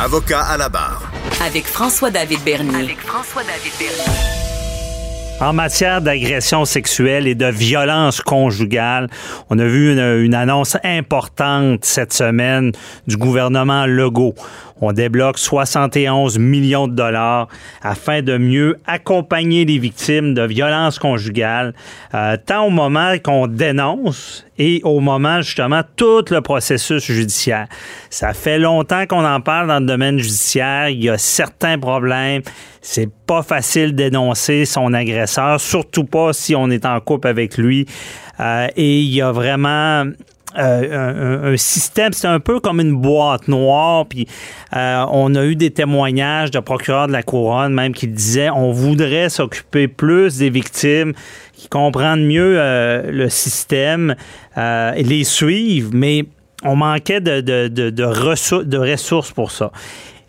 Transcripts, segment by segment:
Avocat à la barre. Avec François-David Bernier. Avec François-David Bernier. En matière d'agression sexuelle et de violence conjugale, on a vu une, une, annonce importante cette semaine du gouvernement Legault. On débloque 71 millions de dollars afin de mieux accompagner les victimes de violences conjugales, euh, tant au moment qu'on dénonce et au moment justement tout le processus judiciaire. Ça fait longtemps qu'on en parle dans le domaine judiciaire. Il y a certains problèmes. C'est pas facile d'énoncer son agresseur, surtout pas si on est en couple avec lui. Euh, et il y a vraiment euh, un, système, c'est un peu comme une boîte noire. Puis euh, on a eu des témoignages de procureurs de la couronne même qui disaient on voudrait s'occuper plus des victimes, qui comprennent mieux euh, le système et les suivre, mais on manquait de, de, de, ressources, de ressources pour ça.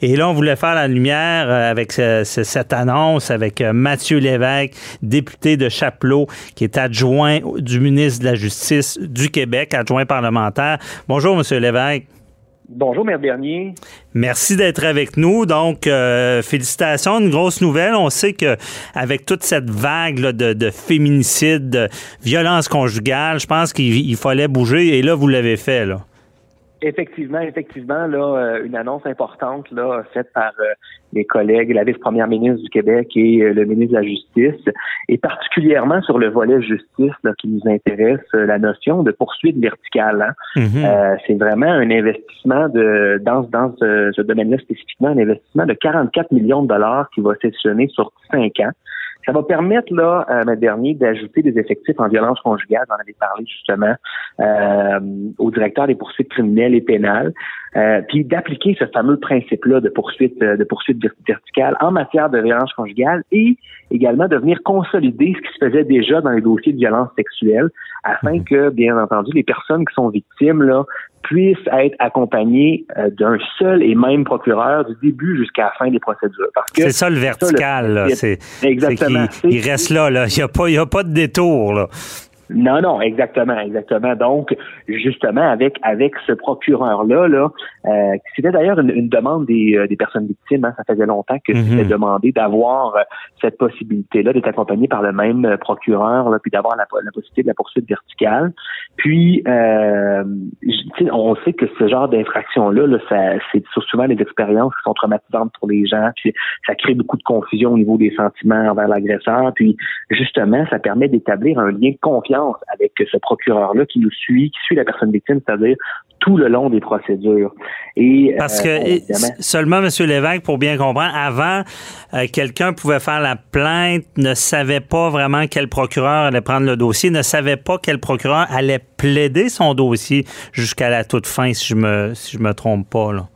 Et là, on voulait faire la lumière avec ce, ce, cette annonce avec Mathieu Lévesque, député de Chapelot, qui est adjoint du ministre de la Justice du Québec, adjoint parlementaire. Bonjour, Monsieur Lévesque. Bonjour, Maire Bernier. Merci d'être avec nous. Donc, euh, félicitations, une grosse nouvelle. On sait que avec toute cette vague là, de, de féminicide, de violence conjugale, je pense qu'il fallait bouger. Et là, vous l'avez fait, là. Effectivement, effectivement, là, une annonce importante là, faite par euh, les collègues, la vice-première ministre du Québec et euh, le ministre de la Justice, et particulièrement sur le volet justice là, qui nous intéresse, euh, la notion de poursuite verticale. Hein. Euh, c'est vraiment un investissement de dans, dans ce, ce domaine-là spécifiquement, un investissement de 44 millions de dollars qui va s'échelonner sur cinq ans. Ça va permettre, là, euh, ma dernier, d'ajouter des effectifs en violence conjugale. J'en avais parlé justement euh, au directeur des poursuites criminelles et pénales. Euh, puis d'appliquer ce fameux principe-là de poursuite de poursuite verticale en matière de violence conjugale et également de venir consolider ce qui se faisait déjà dans les dossiers de violence sexuelle afin que, bien entendu, les personnes qui sont victimes là, puissent être accompagnées euh, d'un seul et même procureur du début jusqu'à la fin des procédures. C'est ça le vertical, c'est exactement. Il, reste là, là. Il n'y a pas, il y a pas de détour, là. Non, non, exactement, exactement. Donc, justement, avec avec ce procureur-là, là, euh, c'était d'ailleurs une, une, demande des, euh, des personnes victimes. Hein, ça faisait longtemps que Mhm. c'était demandé d'avoir euh, cette possibilité-là d'être accompagné par le même euh, procureur, là, puis d'avoir la, la, possibilité de la poursuite verticale. Puis, euh, on sait que ce genre d'infraction-là, là, ça, c'est souvent des expériences qui sont traumatisantes pour les gens. Puis, ça crée beaucoup de confusion au niveau des sentiments envers l'agresseur. Puis, justement, ça permet d'établir un lien de confiance avec ce procureur-là qui nous suit, qui suit la personne victime, c'est-à-dire tout le long des procédures. Et parce que euh, seulement, Monsieur Lévesque, pour bien comprendre, avant, euh, quelqu'un pouvait faire la plainte, ne savait pas vraiment quel procureur allait prendre le dossier, ne savait pas quel procureur allait plaider son dossier jusqu'à la toute fin, si je me si je me trompe pas là.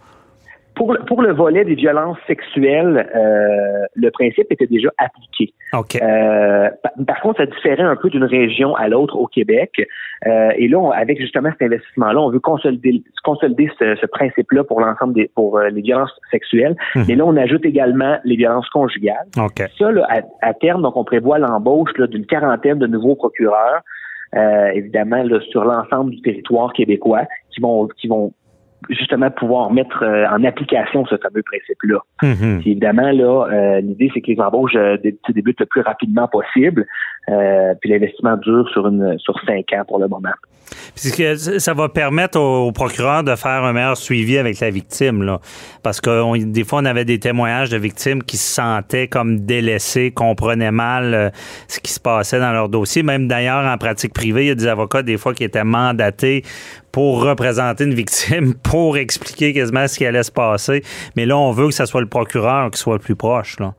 Pour le, pour le volet des violences sexuelles, euh, le principe était déjà appliqué. Okay. Euh, par, par, contre, ça différait un peu d'une région à l'autre au Québec. Euh, et là, on, avec justement cet investissement-là, on veut consolider, consolider ce, ce principe-là pour l'ensemble des pour euh, les violences sexuelles. Mhm. Mmh. Et là, on ajoute également les violences conjugales. Okay. Ça, là, à, à, terme, donc on prévoit l'embauche d'une quarantaine de nouveaux procureurs. Euh, évidemment là, sur l'ensemble du territoire québécois qui vont qui vont justement pouvoir mettre euh, en application ce fameux principe-là. Mm-hmm. Évidemment, là, euh, l'idée, c'est que les embauches euh, débutent le plus rapidement possible, euh, puis l'investissement dure sur une sur cinq ans pour le moment. Puisque ça va permettre au, au, procureur de faire un meilleur suivi avec la victime, là. Parce que on, des fois, on avait des témoignages de victimes qui se sentaient comme délaissées, comprenaient mal euh, ce qui se passait dans leur dossier. Même d'ailleurs, en pratique privée, il y a des avocats, des fois, qui étaient mandatés pour représenter une victime, pour expliquer quasiment ce qui allait se passer. Mais là, on veut que ce soit le procureur qui soit le plus proche, là.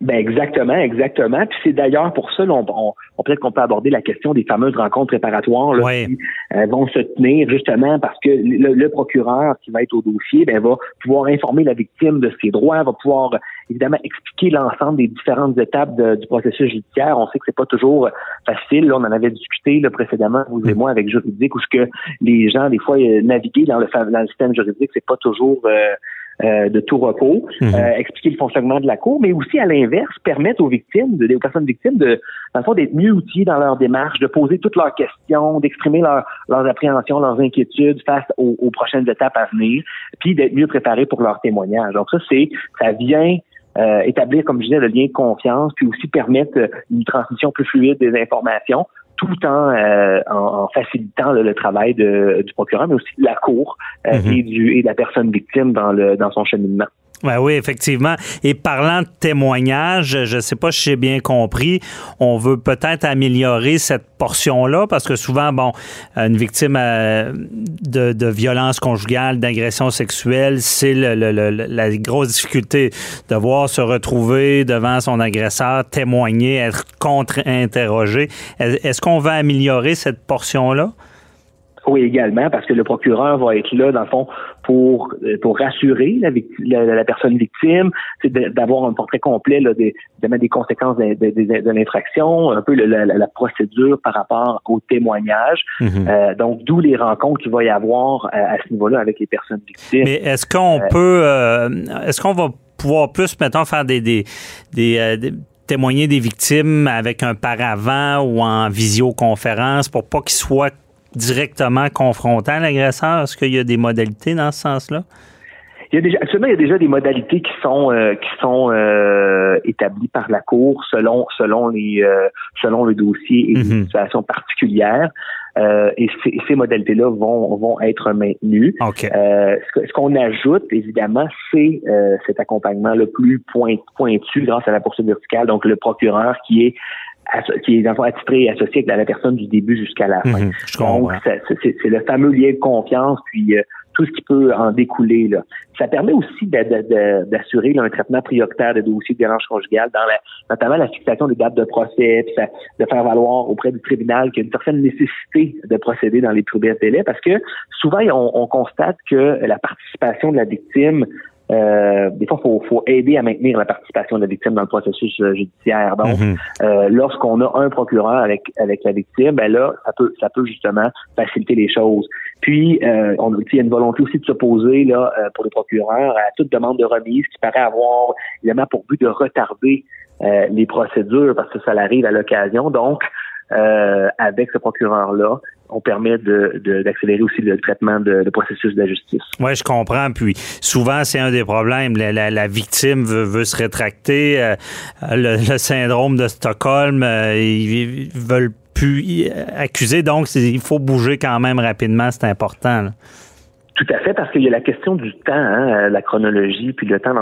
Ben exactement, exactement. Puis c'est d'ailleurs pour ça, on, on, on peut-être qu'on peut aborder la question des fameuses rencontres préparatoires là, qui euh, vont se tenir justement parce que le, le, procureur qui va être au dossier, ben va pouvoir informer la victime de ses droits, va pouvoir évidemment expliquer l'ensemble des différentes étapes de, du processus judiciaire. On sait que c'est pas toujours facile. Là, on en avait discuté là, précédemment, vous et moi, avec juridique, où ce que les gens des fois naviguer dans le, dans le système juridique, c'est pas toujours euh, euh, de tout repos, Mhm. euh, expliquer le fonctionnement de la cour, mais aussi à l'inverse, permettre aux victimes, de- aux personnes victimes, de, dans le fond, d'être mieux outillées dans leur démarche, de poser toutes leurs questions, d'exprimer leur- leurs appréhensions, leurs inquiétudes face aux, aux prochaines étapes à venir, puis d'être mieux préparées pour leur témoignage. Donc ça, c'est, ça vient euh, établir, comme je disais, le lien de confiance, puis aussi permettre euh, une transmission plus fluide des informations, tout en, euh, en, en facilitant là, le travail de- du procureur, mais aussi de la cour euh, Mhm. et, du, et de la personne victime dans, le, dans son cheminement. Ouais, oui, effectivement. Et parlant de témoignages, je sais pas si j'ai bien compris, on veut peut-être améliorer cette portion-là parce que souvent, bon, une victime euh, de, de violence conjugale, d'agression sexuelle, c'est la grosse difficulté de voir se retrouver devant son agresseur, témoigner, être contre-interrogé. Est- Est-ce qu'on va améliorer cette portion-là? Oui, également, parce que le procureur va être là, dans le fond, pour euh, pour rassurer la, la, la personne victime, c'est d'avoir un portrait complet là, des, des conséquences de, de- de- de l'infraction, un peu le- la, la- la procédure par rapport au témoignage. Mhm. Euh, donc, d'où les rencontres qu'il va y avoir euh, à ce niveau-là avec les personnes victimes. Mais est-ce qu'on peut, euh, est-ce qu'on va pouvoir plus, mettons, faire des, des, des, euh, des- témoigner des victimes avec un paravent ou en visioconférence pour pas qu'ils soient directement confrontés à l'agresseur? Est-ce qu'il y a des modalités dans ce sens-là? Il y a déjà, actuellement, il y a déjà des modalités qui sont euh, qui sont euh, établies par la Cour selon selon les euh, selon le dossier et les Mhm. situations particulières. Euh, et ces, ces modalités-là vont vont être maintenues. OK. Euh, ce qu'on ajoute, évidemment, c'est euh, cet accompagnement le plus point- pointu grâce à la poursuite verticale. Donc, le procureur qui est qui est attitré et associé avec la, personne du début jusqu'à la fin. Mhm, je Donc, c'est le fameux lien de confiance, puis euh, tout ce qui peut en découler. Là. Ça permet aussi d'assurer un traitement prioritaire de dossiers de violence conjugale, dans la, notamment la fixation des dates de procès, puis ça- de faire valoir auprès du tribunal qu'il y a une certaine nécessité de procéder dans les plus brefs délais, parce que souvent, on, on constate que la participation de la victime euh, des fois, il faut, faut aider à maintenir la participation de la victime dans le processus euh, judiciaire. Donc, Mhm. euh, lorsqu'on a un procureur avec avec la victime, ben là, ça peut ça peut justement faciliter les choses. Puis, euh, on il y a une volonté aussi de s'opposer là euh, pour les procureurs à toute demande de remise qui paraît avoir évidemment pour but de retarder euh, les procédures parce que ça arrive à l'occasion. Donc, euh, avec ce procureur-là, on permet de- de- d'accélérer aussi le traitement de, de processus de la justice. Oui, je comprends. Puis souvent, c'est un des problèmes. La, la- la victime veut, veut se rétracter. Euh, le, le syndrome de Stockholm, euh, ils, veulent plus y accuser. Donc, il faut bouger quand même rapidement. C'est important. là. Tout à fait, parce qu'il y a la question du temps, hein, la chronologie, puis le temps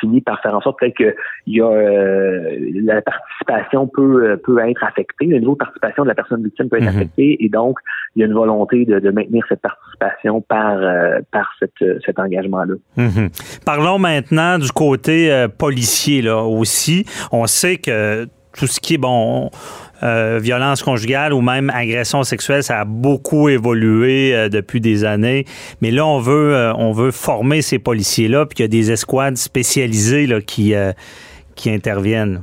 finit par faire en sorte peut-être que il y a euh, la participation peut euh, peut être affectée, le niveau de participation de la personne victime peut être Mhm. affecté, et donc il y a une volonté de, de maintenir cette participation par euh, par cette, cet engagement-là. Mhm. Parlons maintenant du côté euh, policier là aussi. On sait que tout ce qui est bon euh, violence conjugale ou même agression sexuelle, ça a beaucoup évolué euh, depuis des années. Mais là, on veut euh, on veut former ces policiers là, puis il y a des escouades spécialisées là qui euh, qui interviennent.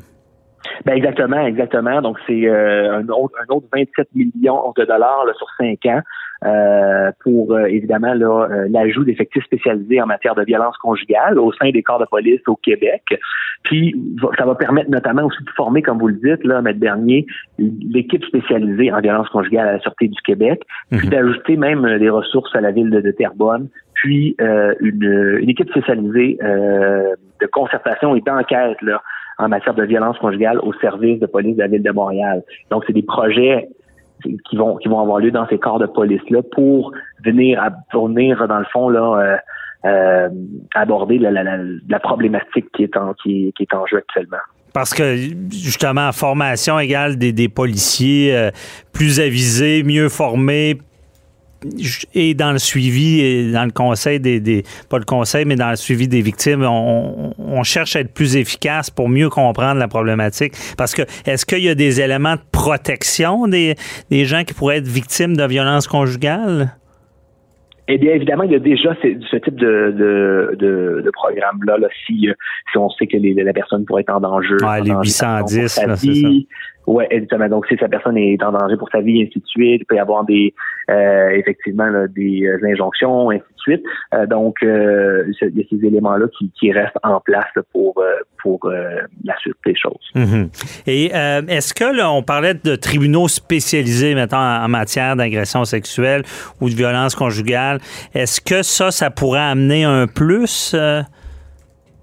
Ben exactement, exactement. Donc c'est euh, un, autre, un autre 27 millions de dollars là, sur cinq ans euh, pour euh, évidemment euh, l'ajout d'effectifs spécialisés en matière de violence conjugale au sein des corps de police au Québec. Puis ça va permettre notamment aussi de former, comme vous le dites, là, Maître Bernier, l'équipe spécialisée en violence conjugale à la Sûreté du Québec, puis Mhm. d'ajouter même euh, des ressources à la ville de, de Terrebonne, puis euh, une, une équipe spécialisée euh, de concertation et d'enquête là en matière de violence conjugale au service de police de la ville de Montréal. Donc, c'est des projets qui vont qui vont avoir lieu dans ces corps de police là pour venir venir dans le fond là euh, euh, aborder la, problématique qui est en qui, qui est en jeu actuellement. Parce que justement, formation égale des, des policiers euh, plus avisés, mieux formés, et dans le suivi et dans le conseil des, des pas le conseil mais dans le suivi des victimes on, on cherche à être plus efficace pour mieux comprendre la problématique parce que est-ce qu'il y a des éléments de protection des, des gens qui pourraient être victimes de violences conjugales? Eh bien, évidemment, il y a déjà ce, ce type de, de, de, de programme-là, là, si, euh, si on sait que les- la personne pourrait être en danger. Ouais, les danger 810, pour sa là, c'est vie. Oui, exactement. Donc, si sa personne est en danger pour sa vie, ainsi de suite, il peut y avoir des euh, effectivement des euh, injonctions, ainsi de suite. Euh, donc, il y a ces éléments-là qui, qui, restent en place pour pour la suite des choses. Mm-hmm. Et est-ce que là, on parlait de tribunaux spécialisés maintenant en, matière d'agression sexuelle ou de violence conjugale, est-ce que ça, ça pourrait amener un plus?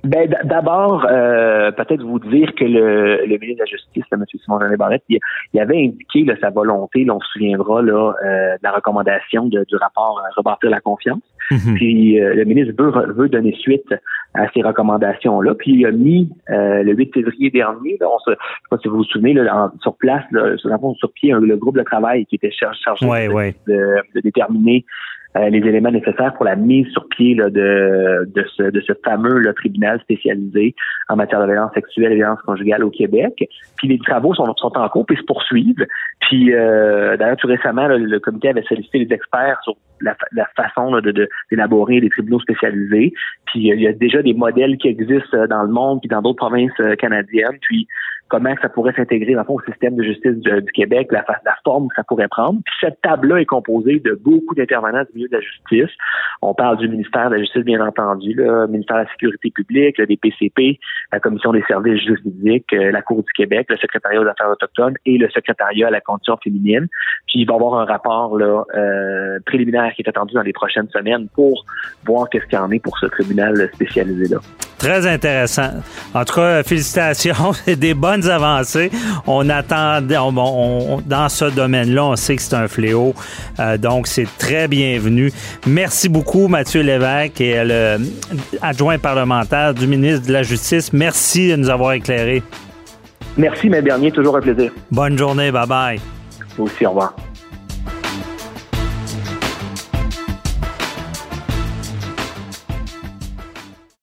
Ben, d'abord, euh, peut-être vous dire que le, le ministre de la Justice, M. Simon-Jean Barrette, il, il, avait indiqué là, sa volonté, là, on se souviendra là, euh, de la recommandation de, du rapport euh, Rebâtir la confiance. Mhm. Puis le ministre veut, veut donner suite à ces recommandations-là. Puis il a mis le 8 février dernier, là, on se, je sais pas si vous vous souvenez, là, sur place, là, sur, sur pied, le groupe de travail qui était chargé, de, de, déterminer euh, les éléments nécessaires pour la mise sur pied là, de, de, ce, de ce fameux là, tribunal spécialisé en matière de violence sexuelle et violence conjugale au Québec. Puis les travaux sont, sont en cours et se poursuivent. Puis euh, d'ailleurs, tout récemment, le comité avait sollicité les experts sur la, la façon de d'élaborer des tribunaux spécialisés. Puis euh, il y a déjà des modèles qui existent dans le monde puis dans d'autres provinces canadiennes. Puis comment ça pourrait s'intégrer dans au système de justice du, Québec, la, forme que ça pourrait prendre. Puis cette table-là est composée de beaucoup d'intervenants du milieu de la justice. On parle du ministère de la Justice, bien entendu, le ministère de la Sécurité publique, le des PCP, la Commission des services juridiques, euh, la Cour du Québec, le secrétariat aux affaires autochtones et le secrétariat à la condition féminine. Puis il va y avoir un rapport là, euh, préliminaire qui est attendu dans les prochaines semaines pour voir qu'est-ce qu'il y en est pour ce tribunal spécialisé-là. Très intéressant. En tout cas, félicitations. Des bonnes avancées. On attend, dans ce domaine-là, on sait que c'est un fléau. Euh, donc, c'est très bienvenu. Merci beaucoup, Mathieu Lévesque, et le adjoint parlementaire du ministre de la Justice. Merci de nous avoir éclairés. Merci, mes derniers. Toujours un plaisir. Bonne journée. Bye-bye. Vous aussi. Au revoir.